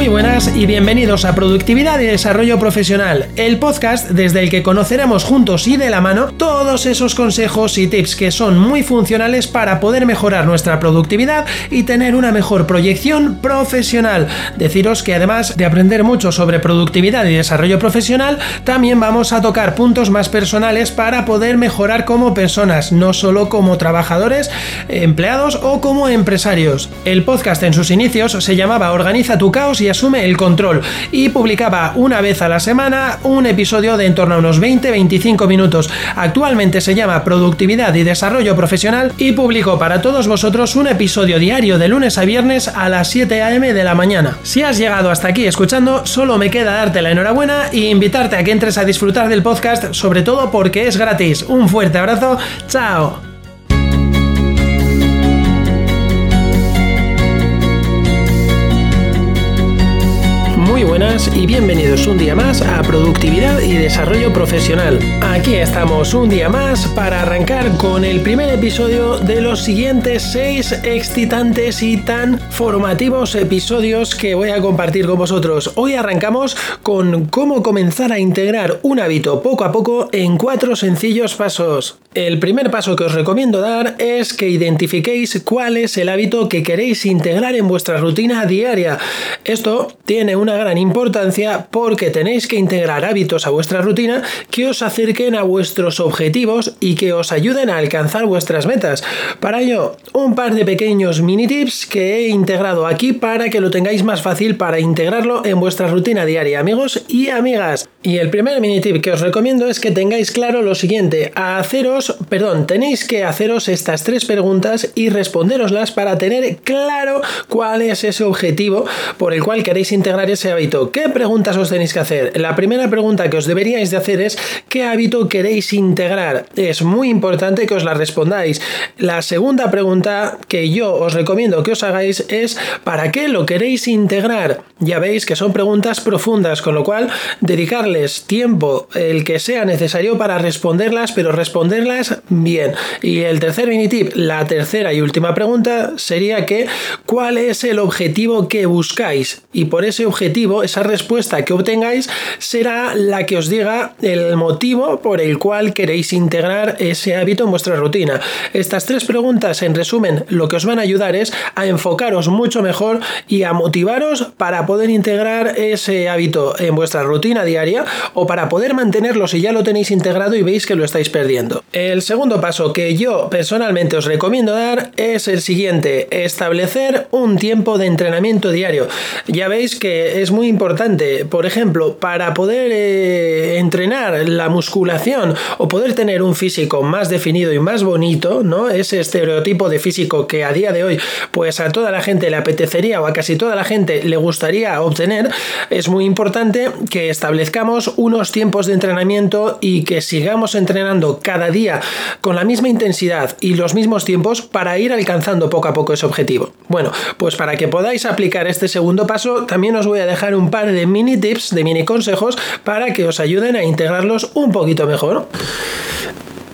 Muy buenas y bienvenidos a Productividad y Desarrollo Profesional, el podcast desde el que conoceremos juntos y de la mano todos esos consejos y tips que son muy funcionales para poder mejorar nuestra productividad y tener una mejor proyección profesional. Deciros que además de aprender mucho sobre productividad y desarrollo profesional, también vamos a tocar puntos más personales para poder mejorar como personas, no solo como trabajadores, empleados o como empresarios. El podcast en sus inicios se llamaba Organiza tu caos y asume el control y publicaba una vez a la semana un episodio de en torno a unos 20-25 minutos. Actualmente se llama Productividad y Desarrollo Profesional y publico para todos vosotros un episodio diario de lunes a viernes a las 7 a.m. de la mañana. Si has llegado hasta aquí escuchando, solo me queda darte la enhorabuena e invitarte a que entres a disfrutar del podcast, sobre todo porque es gratis. Un fuerte abrazo, chao. Y bienvenidos un día más a Productividad y Desarrollo Profesional. Aquí estamos un día más para arrancar con el primer episodio de los siguientes seis excitantes y tan formativos episodios que voy a compartir con vosotros. Hoy arrancamos con cómo comenzar a integrar un hábito poco a poco en cuatro sencillos pasos. El primer paso que os recomiendo dar es que identifiquéis cuál es el hábito que queréis integrar en vuestra rutina diaria. Esto tiene una gran importancia porque tenéis que integrar hábitos a vuestra rutina que os acerquen a vuestros objetivos y que os ayuden a alcanzar vuestras metas. Para ello, un par de pequeños mini tips que he integrado aquí para que lo tengáis más fácil para integrarlo en vuestra rutina diaria, amigos y amigas. Y el primer mini tip que os recomiendo es que tengáis claro lo siguiente, haceros, perdón, tenéis que haceros estas tres preguntas y responderoslas para tener claro cuál es ese objetivo por el cual queréis integrar ese hábito. ¿Qué preguntas os tenéis que hacer? La primera pregunta que os deberíais de hacer es ¿qué hábito queréis integrar? Es muy importante que os la respondáis. La segunda pregunta que yo os recomiendo que os hagáis es ¿para qué lo queréis integrar? Ya veis que son preguntas profundas, con lo cual dedicarle tiempo, el que sea necesario para responderlas, pero responderlas bien. Y el tercer mini tip, la tercera y última pregunta sería que ¿cuál es el objetivo que buscáis? Y por ese objetivo, esa respuesta que obtengáis será la que os diga el motivo por el cual queréis integrar ese hábito en vuestra rutina. Estas tres preguntas, en resumen, lo que os van a ayudar es a enfocaros mucho mejor y a motivaros para poder integrar ese hábito en vuestra rutina diaria o para poder mantenerlo si ya lo tenéis integrado y veis que lo estáis perdiendo. El segundo paso que yo personalmente os recomiendo dar es el siguiente, establecer un tiempo de entrenamiento diario. Ya veis que es muy importante, por ejemplo, para poder eh, entrenar la musculación o poder tener un físico más definido y más bonito, ¿no? Ese estereotipo de físico que a día de hoy pues a toda la gente le apetecería o a casi toda la gente le gustaría obtener, es muy importante que establezcamos unos tiempos de entrenamiento y que sigamos entrenando cada día con la misma intensidad y los mismos tiempos para ir alcanzando poco a poco ese objetivo. Bueno, pues para que podáis aplicar este segundo paso, también os voy a dejar un par de mini tips, de mini consejos para que os ayuden a integrarlos un poquito mejor.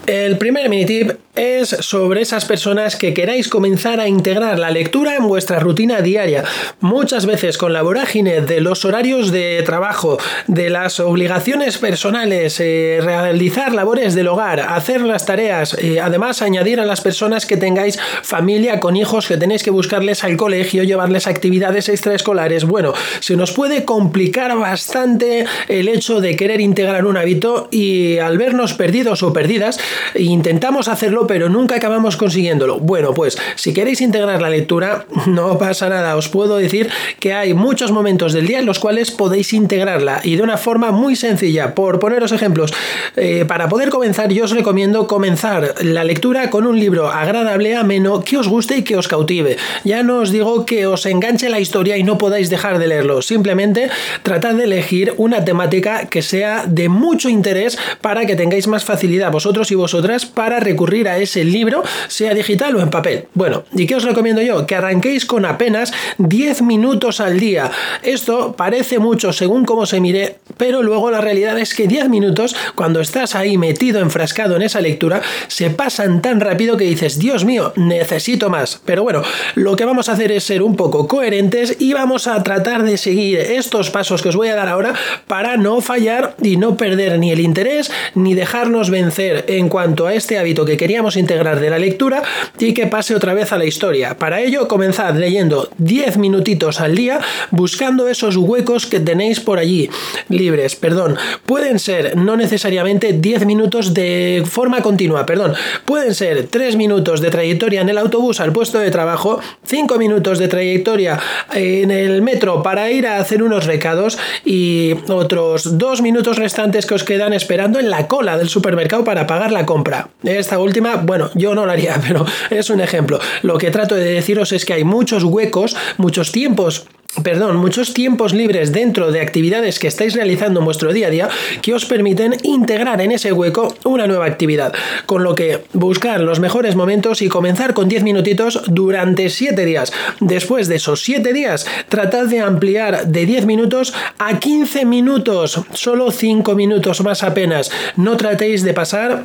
El primer mini tip es sobre esas personas que queráis comenzar a integrar la lectura en vuestra rutina diaria. Muchas veces con la vorágine de los horarios de trabajo, de las obligaciones personales, eh, realizar labores del hogar, hacer las tareas, eh, además añadir a las personas que tengáis familia con hijos que tenéis que buscarles al colegio, llevarles actividades extraescolares. Bueno, se nos puede complicar bastante el hecho de querer integrar un hábito y al vernos perdidos o perdidas, intentamos hacerlo pero nunca acabamos consiguiéndolo. Bueno, pues si queréis integrar la lectura, no pasa nada. Os puedo decir que hay muchos momentos del día en los cuales podéis integrarla y de una forma muy sencilla. Por poneros ejemplos, eh, para poder comenzar, yo os recomiendo comenzar la lectura con un libro agradable, ameno, que os guste y que os cautive. Ya no os digo que os enganche la historia y no podáis dejar de leerlo. Simplemente tratad de elegir una temática que sea de mucho interés para que tengáis más facilidad vosotros y vosotras para recurrir a ese libro, sea digital o en papel. Bueno, ¿y qué os recomiendo yo? Que arranquéis con apenas 10 minutos al día. Esto parece mucho según cómo se mire, pero luego la realidad es que 10 minutos, cuando estás ahí metido, enfrascado en esa lectura, se pasan tan rápido que dices, Dios mío, necesito más. Pero bueno, lo que vamos a hacer es ser un poco coherentes y vamos a tratar de seguir estos pasos que os voy a dar ahora para no fallar y no perder ni el interés ni dejarnos vencer en cuanto a este hábito que queríamos integrar de la lectura y que pase otra vez a la historia. Para ello, comenzad leyendo 10 minutitos al día buscando esos huecos que tenéis por allí libres, perdón. Pueden ser no necesariamente 10 minutos de forma continua, perdón. Pueden ser 3 minutos de trayectoria en el autobús al puesto de trabajo, 5 minutos de trayectoria en el metro para ir a hacer unos recados y otros 2 minutos restantes que os quedan esperando en la cola del supermercado para pagar la compra. Esta última, bueno, yo no la haría, pero es un ejemplo. Lo que trato de deciros es que hay muchos huecos, muchos tiempos perdón, muchos tiempos libres dentro de actividades que estáis realizando en vuestro día a día que os permiten integrar en ese hueco una nueva actividad. Con lo que buscar los mejores momentos y comenzar con 10 minutitos durante 7 días. Después de esos 7 días, tratad de ampliar de 10 minutos a 15 minutos, solo 5 minutos más apenas. No tratéis de pasar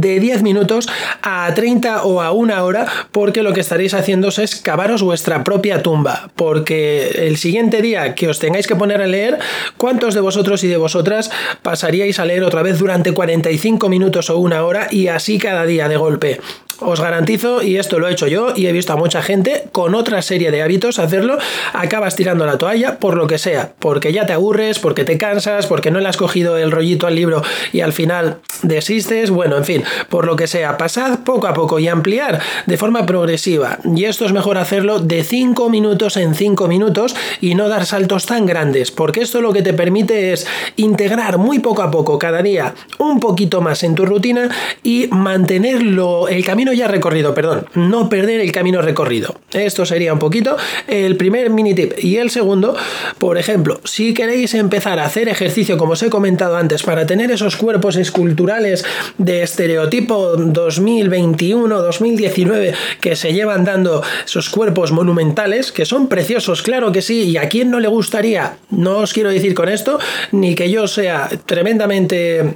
de 10 minutos a 30 o a una hora porque lo que estaréis haciendo es cavaros vuestra propia tumba porque el siguiente día que os tengáis que poner a leer ¿cuántos de vosotros y de vosotras pasaríais a leer otra vez durante 45 minutos o una hora y así cada día de golpe? Os garantizo, y esto lo he hecho yo y he visto a mucha gente con otra serie de hábitos hacerlo, acabas tirando la toalla por lo que sea, porque ya te aburres, porque te cansas, porque no le has cogido el rollito al libro y al final desistes, bueno, en fin, por lo que sea, pasad poco a poco y ampliar de forma progresiva. Y esto es mejor hacerlo de 5 minutos en 5 minutos y no dar saltos tan grandes, porque esto lo que te permite es integrar muy poco a poco cada día un poquito más en tu rutina y mantenerlo el camino ya recorrido, perdón, no perder el camino recorrido. Esto sería un poquito el primer mini tip. Y el segundo, por ejemplo, si queréis empezar a hacer ejercicio, como os he comentado antes, para tener esos cuerpos esculturales de estereotipo 2021-2019 que se llevan dando esos cuerpos monumentales, que son preciosos, claro que sí, y a quién no le gustaría, no os quiero decir con esto, ni que yo sea tremendamente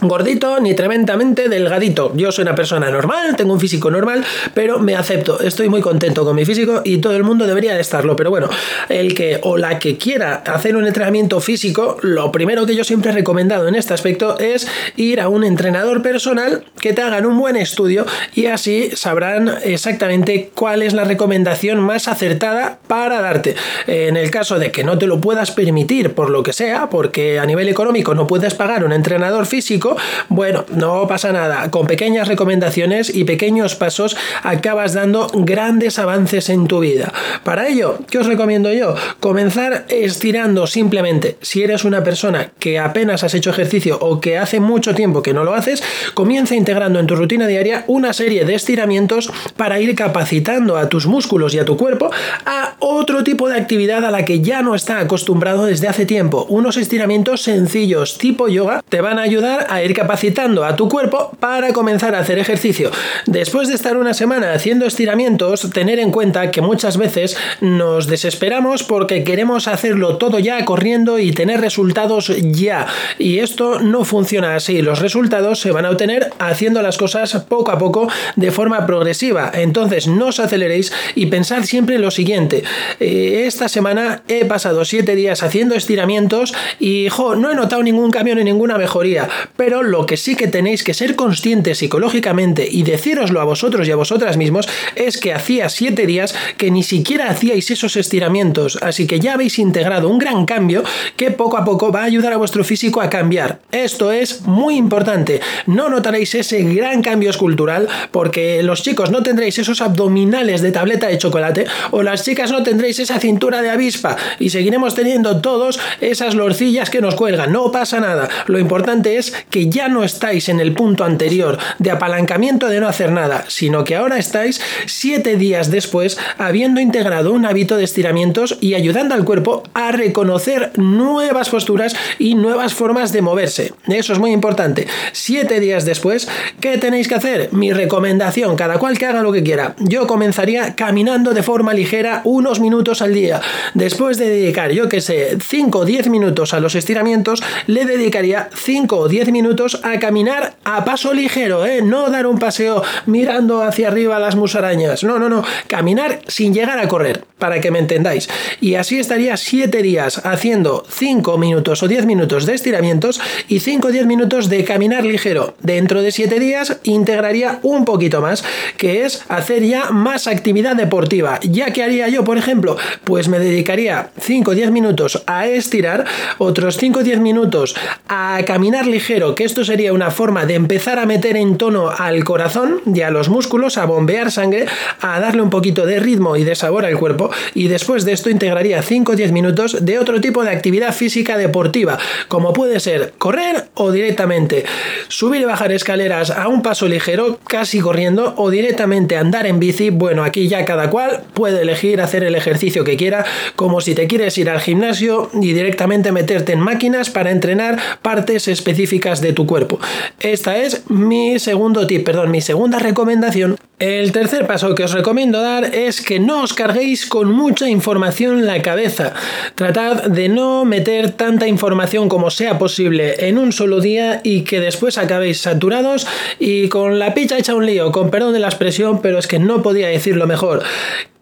gordito ni tremendamente delgadito. Yo soy una persona normal, tengo un físico normal, pero me acepto, estoy muy contento con mi físico y todo el mundo debería de estarlo. Pero bueno, el que o la que quiera hacer un entrenamiento físico, lo primero que yo siempre he recomendado en este aspecto es ir a un entrenador personal que te hagan un buen estudio y así sabrán exactamente cuál es la recomendación más acertada para darte. En el caso de que no te lo puedas permitir por lo que sea, porque a nivel económico no puedes pagar un entrenador físico, bueno, no pasa nada. Con pequeñas recomendaciones y pequeños pasos acabas dando grandes avances en tu vida. Para ello, ¿qué os recomiendo yo? Comenzar estirando simplemente. Si eres una persona que apenas has hecho ejercicio o que hace mucho tiempo que no lo haces, comienza integrando en tu rutina diaria una serie de estiramientos para ir capacitando a tus músculos y a tu cuerpo a otro tipo de actividad a la que ya no está acostumbrado desde hace tiempo. Unos estiramientos sencillos tipo yoga te van a ayudar a ir capacitando a tu cuerpo para comenzar a hacer ejercicio. Después de estar una semana haciendo estiramientos, tener en cuenta que muchas veces nos desesperamos porque queremos hacerlo todo ya corriendo y tener resultados ya. Y esto no funciona así. Los resultados se van a obtener haciendo las cosas poco a poco de forma progresiva. Entonces no os aceleréis y pensad siempre lo siguiente. Eh, esta semana he pasado 7 días haciendo estiramientos y no he notado ningún cambio ni ninguna mejoría lo que sí que tenéis que ser conscientes psicológicamente y decíroslo a vosotros y a vosotras mismos es que hacía siete días que ni siquiera hacíais esos estiramientos, así que ya habéis integrado un gran cambio que poco a poco va a ayudar a vuestro físico a cambiar. Esto es muy importante. No notaréis ese gran cambio escultural porque los chicos no tendréis esos abdominales de tableta de chocolate o las chicas no tendréis esa cintura de avispa y seguiremos teniendo todos esas lorcillas que nos cuelgan. No pasa nada. Lo importante es que ya no estáis en el punto anterior de apalancamiento de no hacer nada, sino que ahora estáis 7 días después habiendo integrado un hábito de estiramientos y ayudando al cuerpo a reconocer nuevas posturas y nuevas formas de moverse. Eso es muy importante. 7 días después, ¿qué tenéis que hacer? Mi recomendación, cada cual que haga lo que quiera. Yo comenzaría caminando de forma ligera unos minutos al día. Después de dedicar, yo que sé, 5 o 10 minutos a los estiramientos, le dedicaría 5 o 10 minutos a caminar a paso ligero, ¿eh? No dar un paseo mirando hacia arriba las musarañas. No, no, no. Caminar sin llegar a correr, para que me entendáis. Y así estaría 7 días haciendo 5 minutos o 10 minutos de estiramientos y 5 o 10 minutos de caminar ligero. Dentro de 7 días integraría un poquito más, que es hacer ya más actividad deportiva. ¿Ya que haría yo, por ejemplo? Pues me dedicaría 5 o 10 minutos a estirar, otros 5 o 10 minutos a caminar ligero, que esto sería una forma de empezar a meter en tono al corazón y a los músculos, a bombear sangre, a darle un poquito de ritmo y de sabor al cuerpo. Y después de esto integraría 5 o 10 minutos de otro tipo de actividad física deportiva, como puede ser correr o directamente subir y bajar escaleras a un paso ligero, casi corriendo, o directamente andar en bici. Bueno, aquí ya cada cual puede elegir hacer el ejercicio que quiera, como si te quieres ir al gimnasio y directamente meterte en máquinas para entrenar partes específicas de tu cuerpo. Esta es mi segundo tip, perdón, mi segunda recomendación. El tercer paso que os recomiendo dar es que no os carguéis con mucha información en la cabeza. Tratad de no meter tanta información como sea posible en un solo día y que después acabéis saturados y con la picha hecha un lío, con perdón de la expresión, pero es que no podía decirlo mejor.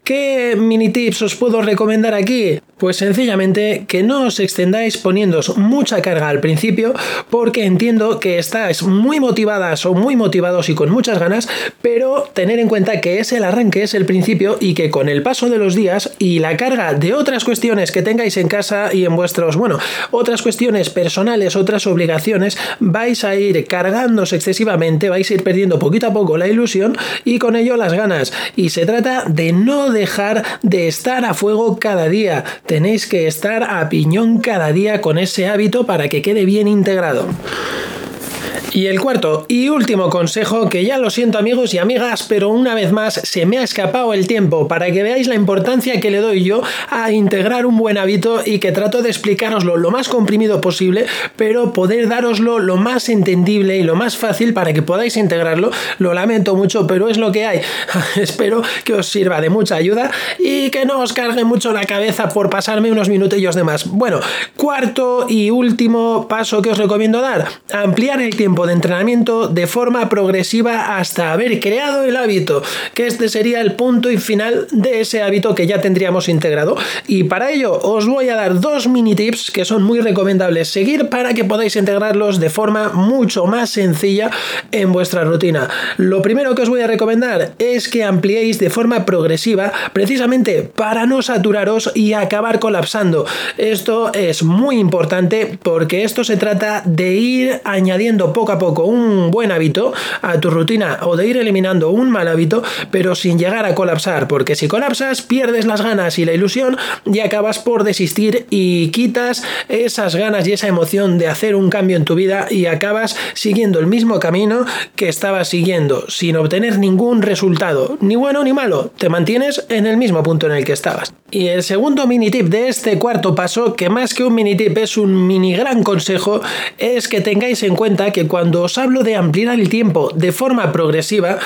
¿Qué mini tips os puedo recomendar aquí? Pues sencillamente que no os extendáis poniéndos mucha carga al principio porque entiendo que estáis muy motivadas o muy motivados y con muchas ganas, pero tener en cuenta que es el arranque, es el principio y que con el paso de los días y la carga de otras cuestiones que tengáis en casa y en vuestros, bueno, otras cuestiones personales, otras obligaciones, vais a ir cargándose excesivamente, vais a ir perdiendo poquito a poco la ilusión y con ello las ganas. Y se trata de no dejar de estar a fuego cada día. Tenéis que estar a piñón cada día con ese hábito para que quede bien integrado. Y el cuarto y último consejo, que ya lo siento amigos y amigas, pero una vez más se me ha escapado el tiempo para que veáis la importancia que le doy yo a integrar un buen hábito y que trato de explicaroslo lo más comprimido posible, pero poder daroslo lo más entendible y lo más fácil para que podáis integrarlo. Lo lamento mucho, pero es lo que hay. Espero que os sirva de mucha ayuda y que no os cargue mucho la cabeza por pasarme unos minutillos de más. Bueno, cuarto y último paso que os recomiendo dar, ampliar el tiempo de entrenamiento de forma progresiva hasta haber creado el hábito, que este sería el punto y final de ese hábito que ya tendríamos integrado. Y para ello os voy a dar dos mini tips que son muy recomendables seguir para que podáis integrarlos de forma mucho más sencilla en vuestra rutina. Lo primero que os voy a recomendar es que ampliéis de forma progresiva precisamente para no saturaros y acabar colapsando. Esto es muy importante porque esto se trata de ir añadiendo poco poco un buen hábito a tu rutina o de ir eliminando un mal hábito, pero sin llegar a colapsar, porque si colapsas pierdes las ganas y la ilusión y acabas por desistir y quitas esas ganas y esa emoción de hacer un cambio en tu vida y acabas siguiendo el mismo camino que estabas siguiendo sin obtener ningún resultado, ni bueno ni malo, te mantienes en el mismo punto en el que estabas. Y el segundo mini tip de este cuarto paso, que más que un mini tip es un mini gran consejo, es que tengáis en cuenta que cuando os hablo de ampliar el tiempo de forma progresiva,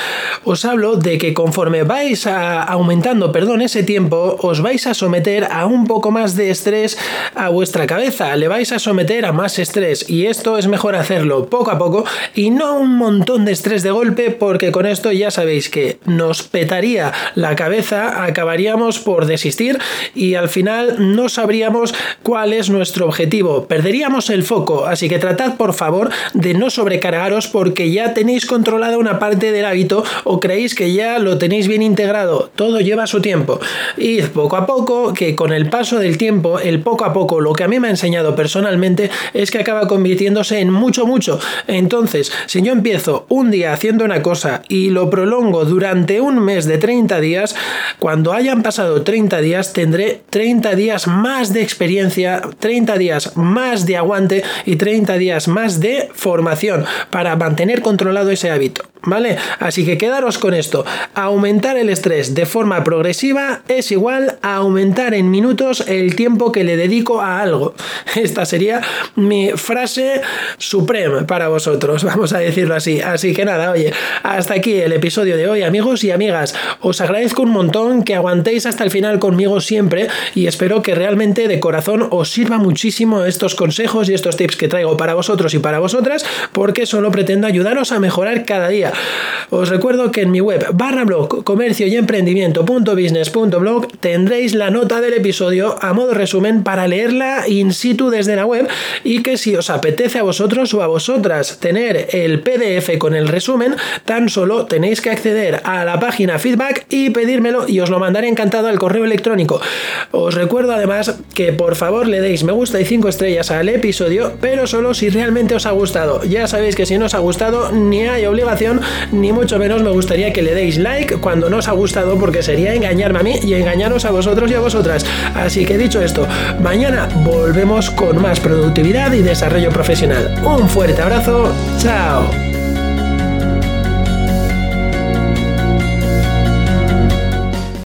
os hablo de que conforme vais a aumentando, perdón, ese tiempo, os vais a someter a un poco más de estrés a vuestra cabeza, le vais a someter a más estrés y esto es mejor hacerlo poco a poco y no un montón de estrés de golpe porque con esto ya sabéis que nos petaría la cabeza, acabaríamos por desistir y al final no sabríamos cuál es nuestro objetivo. Perderíamos el foco, así que tratad por favor de no sobrecargaros porque ya tenéis controlada una parte del hábito o creéis que ya lo tenéis bien integrado. Todo lleva su tiempo. Y poco a poco, que con el paso del tiempo, el poco a poco, lo que a mí me ha enseñado personalmente es que acaba convirtiéndose en mucho, mucho. Entonces, si yo empiezo un día haciendo una cosa y lo prolongo durante un mes de 30 días, cuando hayan pasado 30 días, tendré 30 días más de experiencia, 30 días más de aguante y 30 días más de formación para mantener controlado ese hábito. ¿Vale? Así que quedaros con esto. Aumentar el estrés de forma progresiva es igual a aumentar en minutos el tiempo que le dedico a algo. Esta sería mi frase suprema para vosotros, vamos a decirlo así. Así que nada, oye, hasta aquí el episodio de hoy, amigos y amigas. Os agradezco un montón que aguantéis hasta el final conmigo siempre y espero que realmente de corazón os sirva muchísimo estos consejos y estos tips que traigo para vosotros y para vosotras, porque solo pretendo ayudaros a mejorar cada día. Os recuerdo que en mi web barra blog comercio y emprendimiento.business.blog tendréis la nota del episodio a modo resumen para leerla in situ desde la web y que si os apetece a vosotros o a vosotras tener el PDF con el resumen, tan solo tenéis que acceder a la página feedback y pedírmelo y os lo mandaré encantado al correo electrónico. Os recuerdo además que por favor le deis me gusta y 5 estrellas al episodio, pero solo si realmente os ha gustado. Ya sabéis que si no os ha gustado ni hay obligación ni mucho menos me gustaría que le deis like cuando no os ha gustado porque sería engañarme a mí y engañaros a vosotros y a vosotras. Así que dicho esto, mañana volvemos con más productividad y desarrollo profesional. Un fuerte abrazo, chao.